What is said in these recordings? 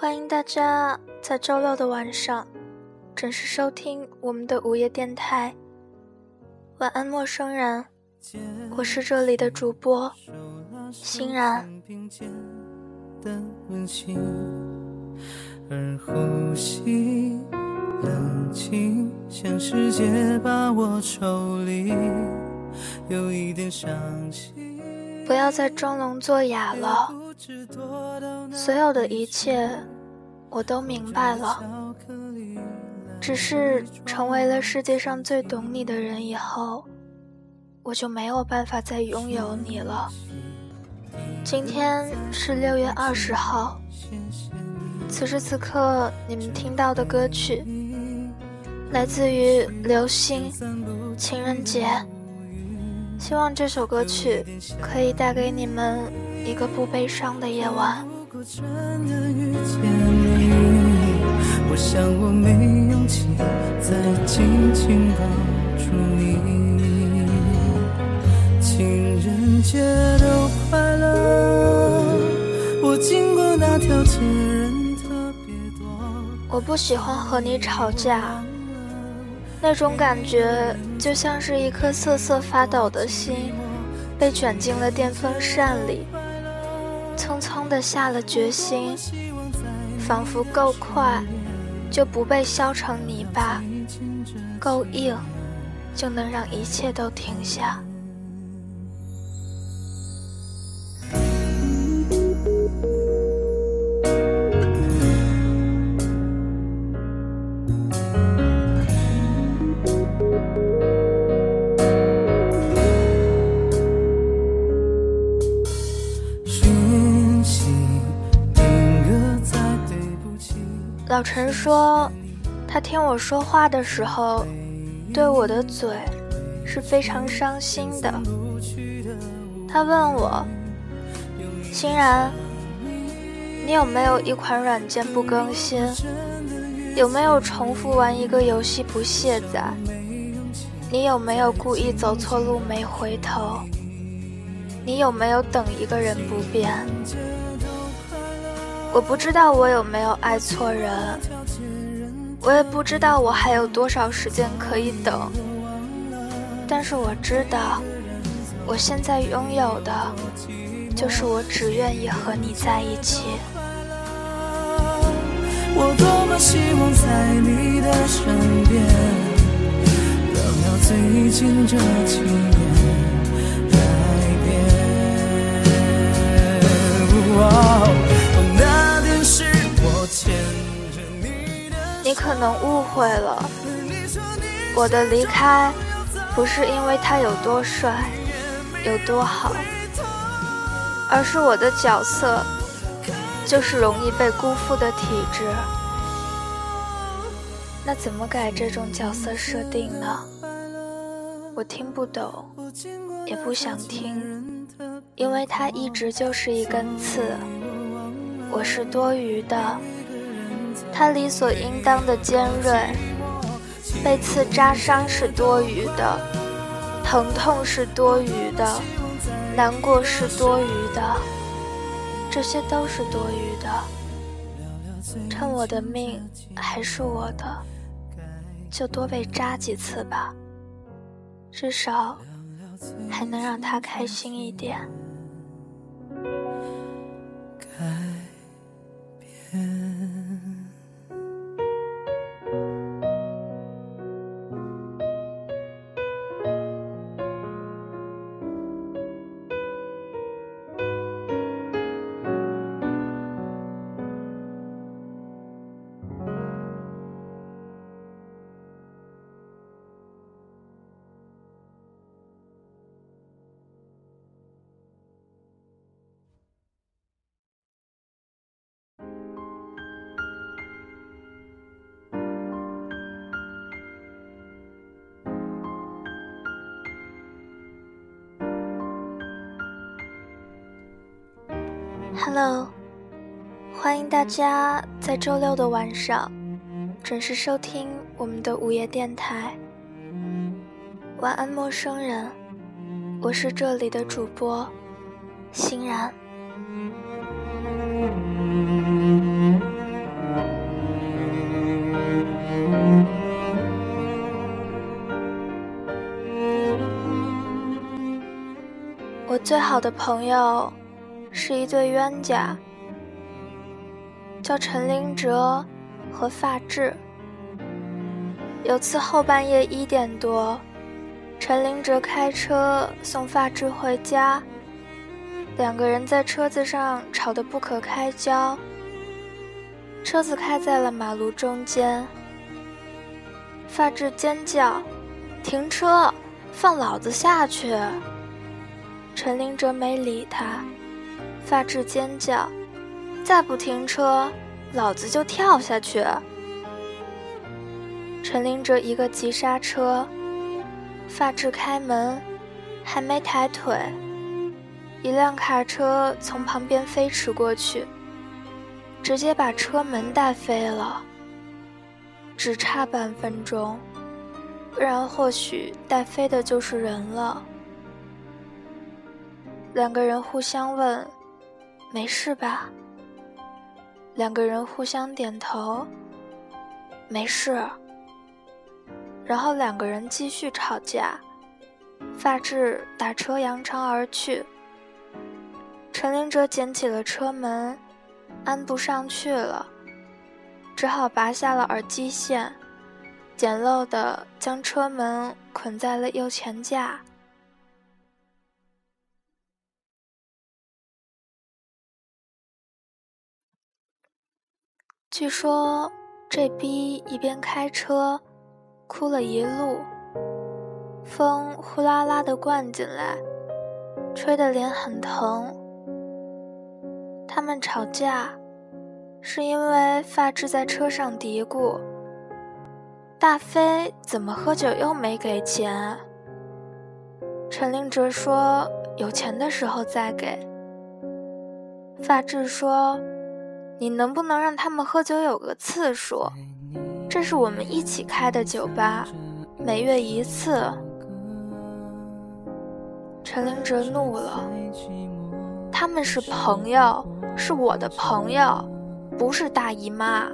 欢迎大家在周六的晚上准时收听我们的午夜电台。晚安，陌生人，我是这里的主播欣然。不要再装聋作哑了，所有的一切我都明白了。只是成为了世界上最懂你的人以后，我就没有办法再拥有你了。今天是六月二十号，此时此刻你们听到的歌曲，来自于流星《情人节》。希望这首歌曲可以带给你们一个不悲伤的夜晚。我想我没勇气再紧紧抱住你。情人节都快乐。我经过那条街，人特别多。我不喜欢和你吵架。那种感觉就像是一颗瑟瑟发抖的心，被卷进了电风扇里，匆匆的下了决心，仿佛够快就不被削成泥巴，够硬就能让一切都停下。老陈说，他听我说话的时候，对我的嘴是非常伤心的。他问我：“欣然，你有没有一款软件不更新？有没有重复玩一个游戏不卸载？你有没有故意走错路没回头？你有没有等一个人不变？”我不知道我有没有爱错人，我也不知道我还有多少时间可以等。但是我知道，我现在拥有的，就是我只愿意和你在一起。我多么希望在你的身边，聊聊最近这几年改变。你可能误会了，我的离开不是因为他有多帅，有多好，而是我的角色就是容易被辜负的体质。那怎么改这种角色设定呢？我听不懂，也不想听，因为他一直就是一根刺，我是多余的。它理所应当的尖锐，被刺扎伤是多余的，疼痛是多余的，难过是多余的，这些都是多余的。趁我的命还是我的，就多被扎几次吧，至少还能让他开心一点。改变 Hello，欢迎大家在周六的晚上准时收听我们的午夜电台。晚安，陌生人，我是这里的主播欣然。我最好的朋友是一对冤家，叫陈林哲和发质。有次后半夜一点多，陈林哲开车送发质回家，两个人在车子上吵得不可开交。车子开在了马路中间，发质尖叫：“停车，放老子下去！”陈林哲没理他，发质尖叫：“再不停车，老子就跳下去！”陈林哲一个急刹车，发质开门，还没抬腿，一辆卡车从旁边飞驰过去，直接把车门带飞了。只差半分钟，不然或许带飞的就是人了。两个人互相问：“没事吧？”两个人互相点头：“没事。”然后两个人继续吵架，发质打车扬长而去。陈林哲捡起了车门，安不上去了，只好拔下了耳机线，简陋的将车门捆在了右前架。据说这逼一边开车。哭了一路，风呼啦啦的灌进来，吹得脸很疼。他们吵架，是因为发质在车上嘀咕：“大飞怎么喝酒又没给钱？”陈林哲说：“有钱的时候再给。”发质说：“你能不能让他们喝酒有个次数？”这是我们一起开的酒吧，每月一次。陈林哲怒了，他们是朋友，是我的朋友，不是大姨妈。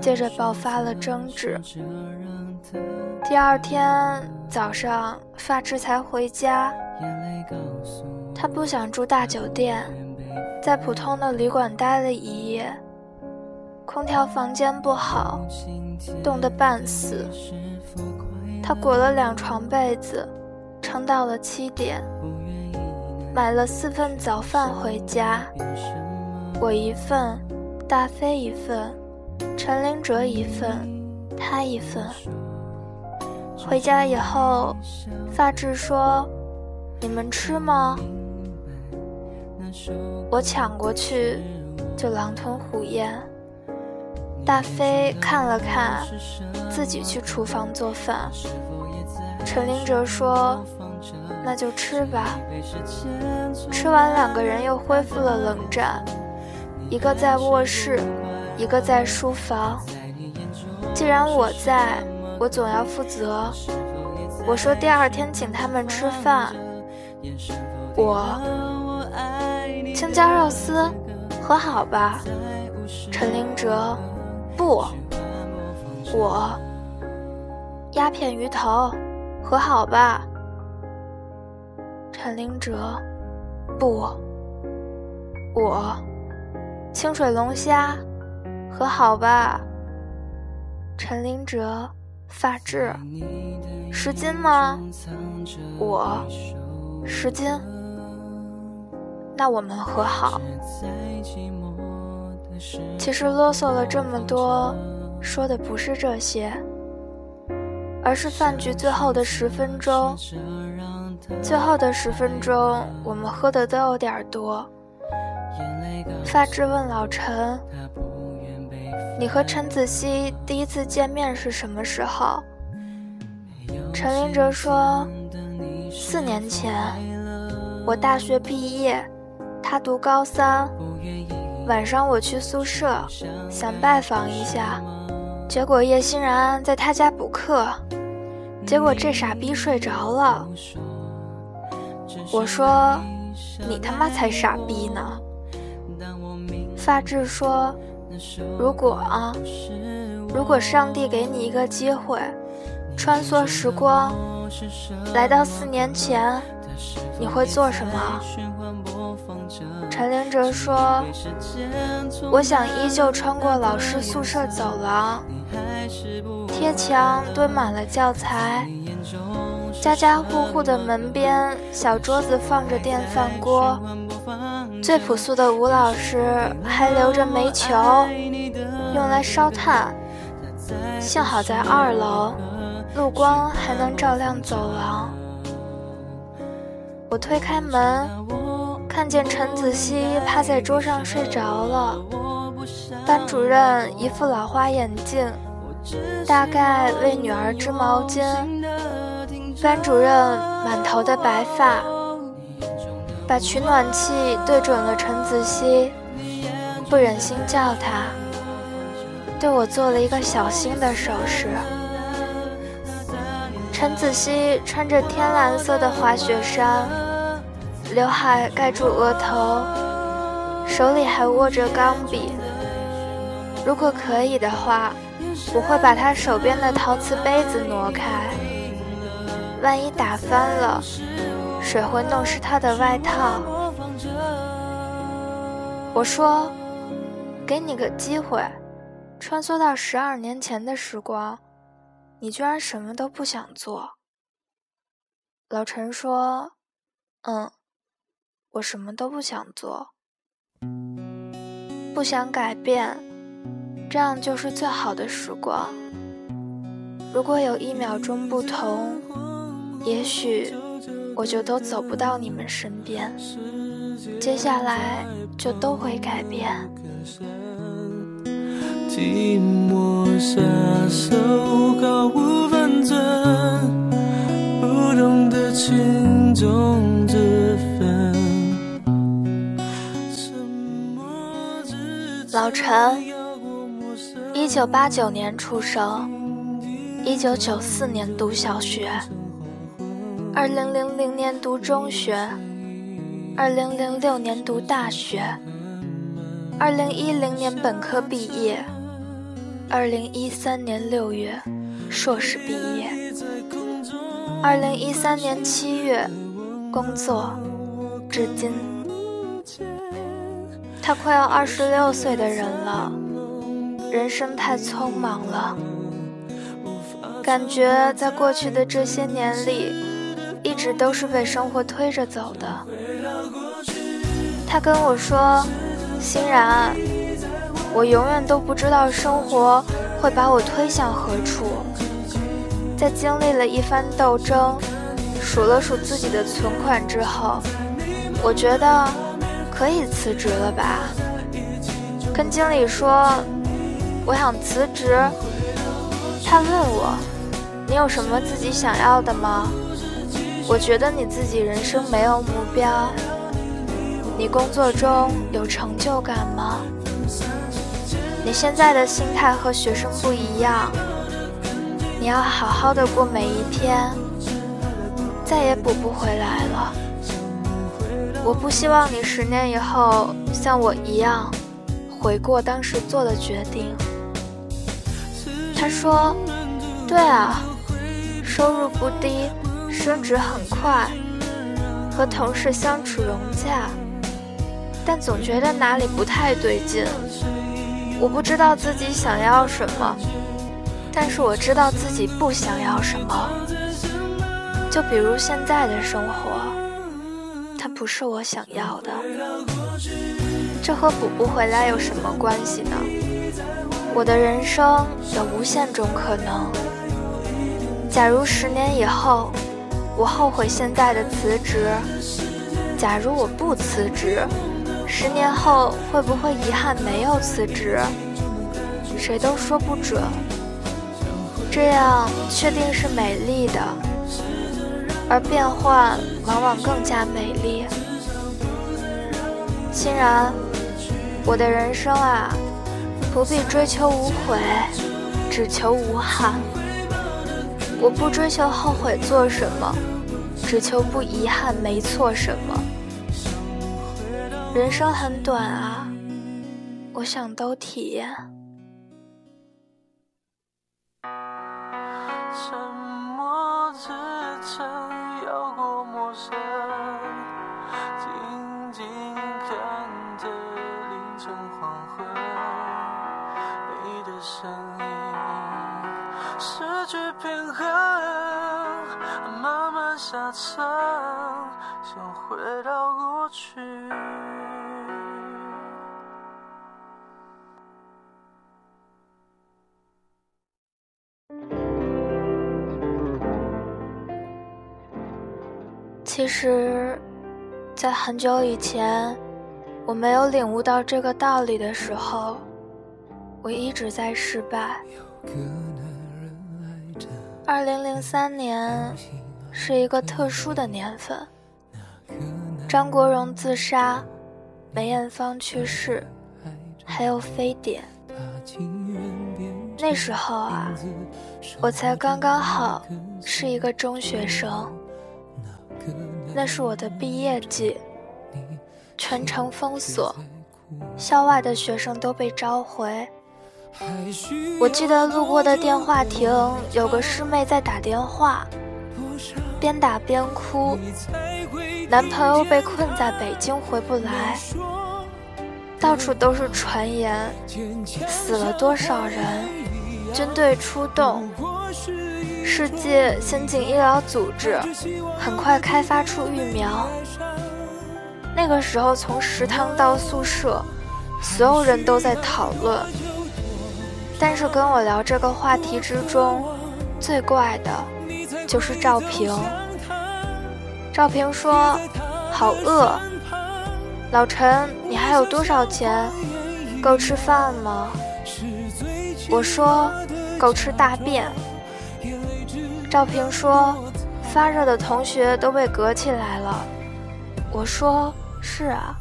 接着爆发了争执。第二天早上，发质才回家，他不想住大酒店，在普通的旅馆待了一夜。空调房间不好，冻得半死。他裹了两床被子，撑到了七点。买了四份早饭回家，我一份，大飞一份，陈林哲一份，他一份。回家以后，发质说：“你们吃吗？”我抢过去，就狼吞虎咽。大飞看了看，自己去厨房做饭。陈林哲说：“那就吃吧。”吃完，两个人又恢复了冷战，一个在卧室，一个在书房。既然我在，我总要负责。我说第二天请他们吃饭。我青椒肉丝，和好吧？陈林哲。不，我鸦片鱼头，和好吧。陈林哲，不，我清水龙虾，和好吧。陈林哲，发质，十斤吗？我十斤，那我们和好。其实啰嗦了这么多，说的不是这些，而是饭局最后的十分钟。最后的十分钟，我们喝的都有点多。发质问老陈：“你和陈子希第一次见面是什么时候？”陈林哲说：“四年前，我大学毕业，他读高三。”晚上我去宿舍，想拜访一下，结果叶欣然在他家补课，结果这傻逼睡着了。我说：“你他妈才傻逼呢！”发质说：“如果啊，如果上帝给你一个机会，穿梭时光，来到四年前，你会做什么？陈灵哲说：“我想依旧穿过老师宿舍走廊，贴墙堆满了教材，家家户户的门边小桌子放着电饭锅，最朴素的吴老师还留着煤球，用来烧炭。幸好在二楼，路光还能照亮走廊。我推开门。”看见陈子熙趴在桌上睡着了，班主任一副老花眼镜，大概为女儿织毛巾。班主任满头的白发，把取暖器对准了陈子熙，不忍心叫他，对我做了一个小心的手势。陈子熙穿着天蓝色的滑雪衫。刘海盖住额头，手里还握着钢笔。如果可以的话，我会把他手边的陶瓷杯子挪开，万一打翻了，水会弄湿他的外套。我说：“给你个机会，穿梭到十二年前的时光，你居然什么都不想做。”老陈说：“嗯。”我什么都不想做，不想改变，这样就是最好的时光。如果有一秒钟不同，也许我就都走不到你们身边，接下来就都会改变。寂寞下手，毫无分寸，不懂得轻重老陈，一九八九年出生，一九九四年读小学，二零零零年读中学，二零零六年读大学，二零一零年本科毕业，二零一三年六月硕士毕业，二零一三年七月工作，至今。他快要二十六岁的人了，人生太匆忙了，感觉在过去的这些年里，一直都是被生活推着走的。他跟我说：“欣然，我永远都不知道生活会把我推向何处。”在经历了一番斗争，数了数自己的存款之后，我觉得。可以辞职了吧？跟经理说我想辞职。他问我，你有什么自己想要的吗？我觉得你自己人生没有目标。你工作中有成就感吗？你现在的心态和学生不一样。你要好好的过每一天，再也补不回来了。我不希望你十年以后像我一样悔过当时做的决定。他说：“对啊，收入不低，升职很快，和同事相处融洽，但总觉得哪里不太对劲。我不知道自己想要什么，但是我知道自己不想要什么。就比如现在的生活。”不是我想要的，这和补不回来有什么关系呢？我的人生有无限种可能。假如十年以后，我后悔现在的辞职；假如我不辞职，十年后会不会遗憾没有辞职？谁都说不准。这样确定是美丽的。而变换往往更加美丽。欣然，我的人生啊，不必追求无悔，只求无憾。我不追求后悔做什么，只求不遗憾没错什么。人生很短啊，我想都体验。沉默之城。下车，想回到过去。其实，在很久以前，我没有领悟到这个道理的时候，我一直在失败。二零零三年是一个特殊的年份，张国荣自杀，梅艳芳去世，还有非典。那时候啊，我才刚刚好是一个中学生。那是我的毕业季，全城封锁，校外的学生都被召回。我记得路过的电话亭，有个师妹在打电话，边打边哭，男朋友被困在北京回不来，到处都是传言，死了多少人，军队出动。世界先进医疗组织很快开发出疫苗。那个时候，从食堂到宿舍，所有人都在讨论。但是跟我聊这个话题之中，最怪的，就是赵平。赵平说：“好饿，老陈，你还有多少钱？够吃饭吗？”我说：“够吃大便。”赵平说：“发热的同学都被隔起来了。”我说：“是啊。”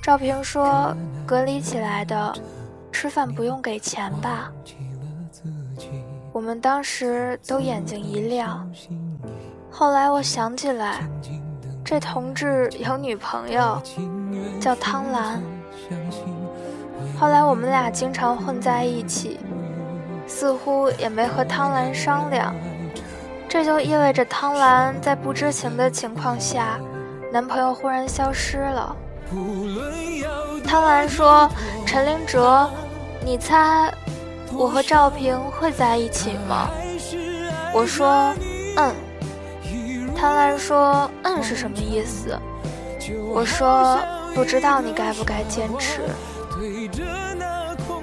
赵平说：“隔离起来的，吃饭不用给钱吧？”我们当时都眼睛一亮。后来我想起来，这同志有女朋友，叫汤兰。后来我们俩经常混在一起。似乎也没和汤兰商量，这就意味着汤兰在不知情的情况下，男朋友忽然消失了。汤兰说：“陈林哲，你猜我和赵平会在一起吗？”我说：“嗯。”汤兰说：“嗯是什么意思？”我说：“不知道你该不该坚持。”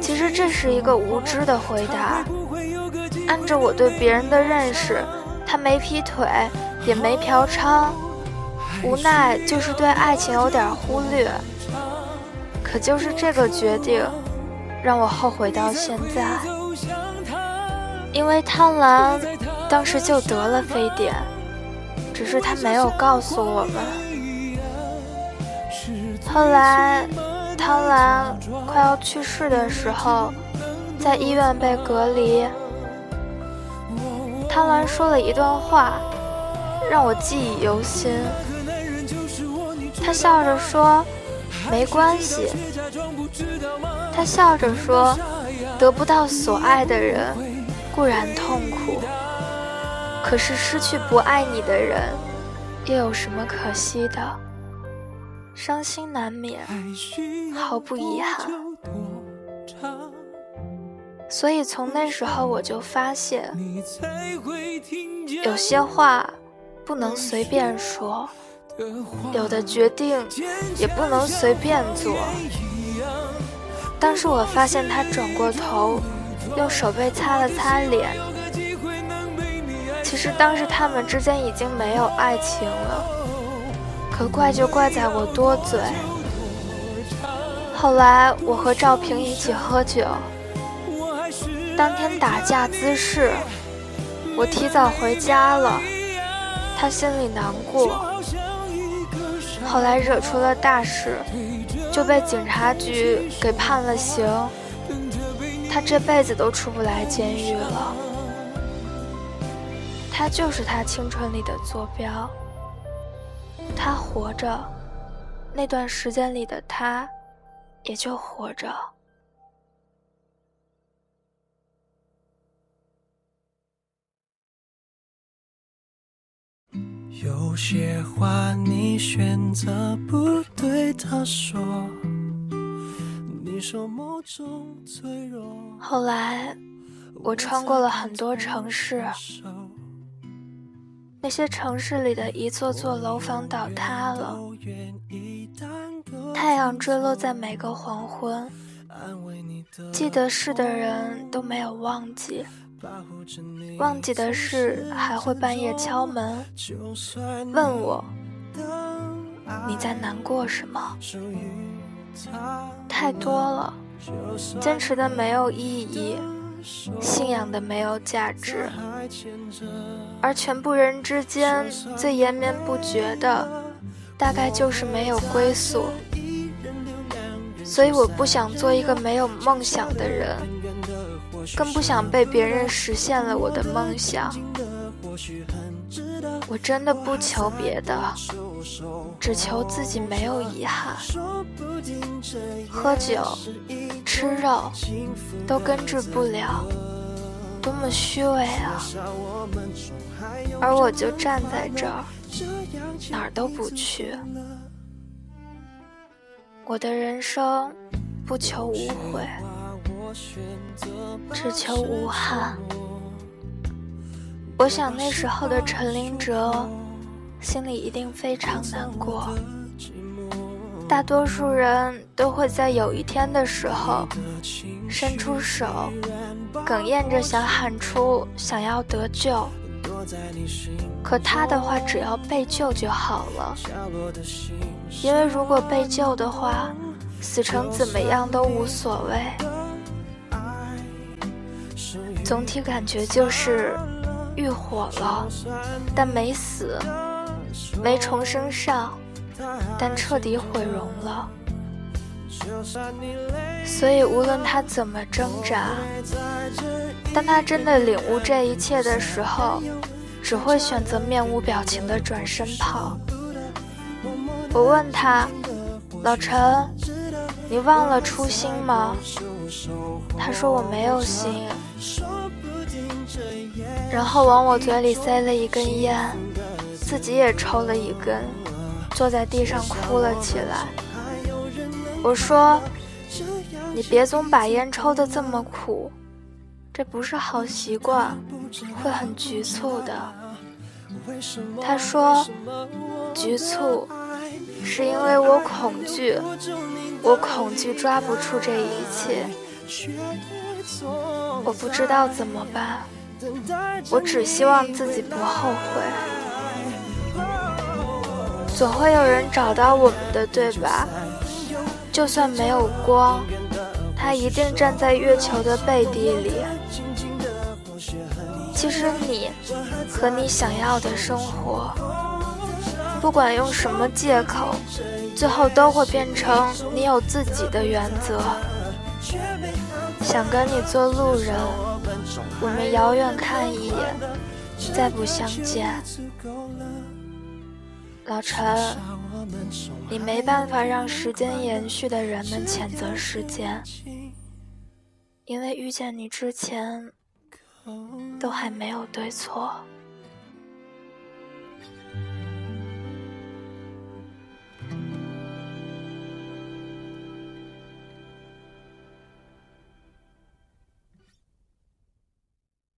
其实这是一个无知的回答。按照我对别人的认识，他没劈腿，也没嫖娼，无奈就是对爱情有点忽略。可就是这个决定，让我后悔到现在。因为贪婪当时就得了非典，只是他没有告诉我们。后来。贪婪快要去世的时候，在医院被隔离。贪婪说了一段话，让我记忆犹新。他笑着说：“没关系。”他笑着说：“得不到所爱的人固然痛苦，可是失去不爱你的人，又有什么可惜的？”伤心难免，毫不遗憾。所以从那时候我就发现，有些话不能随便说，有的决定也不能随便做。当时我发现他转过头，用手背擦了擦脸。其实当时他们之间已经没有爱情了。可怪就怪在我多嘴。后来我和赵平一起喝酒，当天打架滋事，我提早回家了，他心里难过。后来惹出了大事，就被警察局给判了刑，他这辈子都出不来监狱了。他就是他青春里的坐标。他活着，那段时间里的他，也就活着。有些话你选择不对他说，你说某种脆弱。后来，我穿过了很多城市。那些城市里的一座座楼房倒塌了，太阳坠落在每个黄昏，记得事的人都没有忘记，忘记的事还会半夜敲门，问我你在难过什么？太多了，坚持的没有意义。信仰的没有价值，而全部人之间最延绵不绝的，大概就是没有归宿。所以我不想做一个没有梦想的人，更不想被别人实现了我的梦想。我真的不求别的，只求自己没有遗憾。喝酒、吃肉都根治不了，多么虚伪啊！而我就站在这儿，哪儿都不去。我的人生不求无悔，只求无憾。我想那时候的陈林哲心里一定非常难过。大多数人都会在有一天的时候伸出手，哽咽着想喊出想要得救，可他的话只要被救就好了，因为如果被救的话，死成怎么样都无所谓。总体感觉就是。遇火了，但没死；没重生上，但彻底毁容了。所以无论他怎么挣扎，当他真的领悟这一切的时候，只会选择面无表情的转身跑。我问他：“老陈，你忘了初心吗？”他说：“我没有心。”然后往我嘴里塞了一根烟，自己也抽了一根，坐在地上哭了起来。我说：“你别总把烟抽得这么苦，这不是好习惯，会很局促的。”他说：“局促，是因为我恐惧，我恐惧抓不住这一切，我不知道怎么办。”我只希望自己不后悔。总会有人找到我们的，对吧？就算没有光，他一定站在月球的背地里。其实你和你想要的生活，不管用什么借口，最后都会变成你有自己的原则。想跟你做路人，我们遥远看一眼，再不相见。老陈，你没办法让时间延续的人们谴责时间，因为遇见你之前，都还没有对错。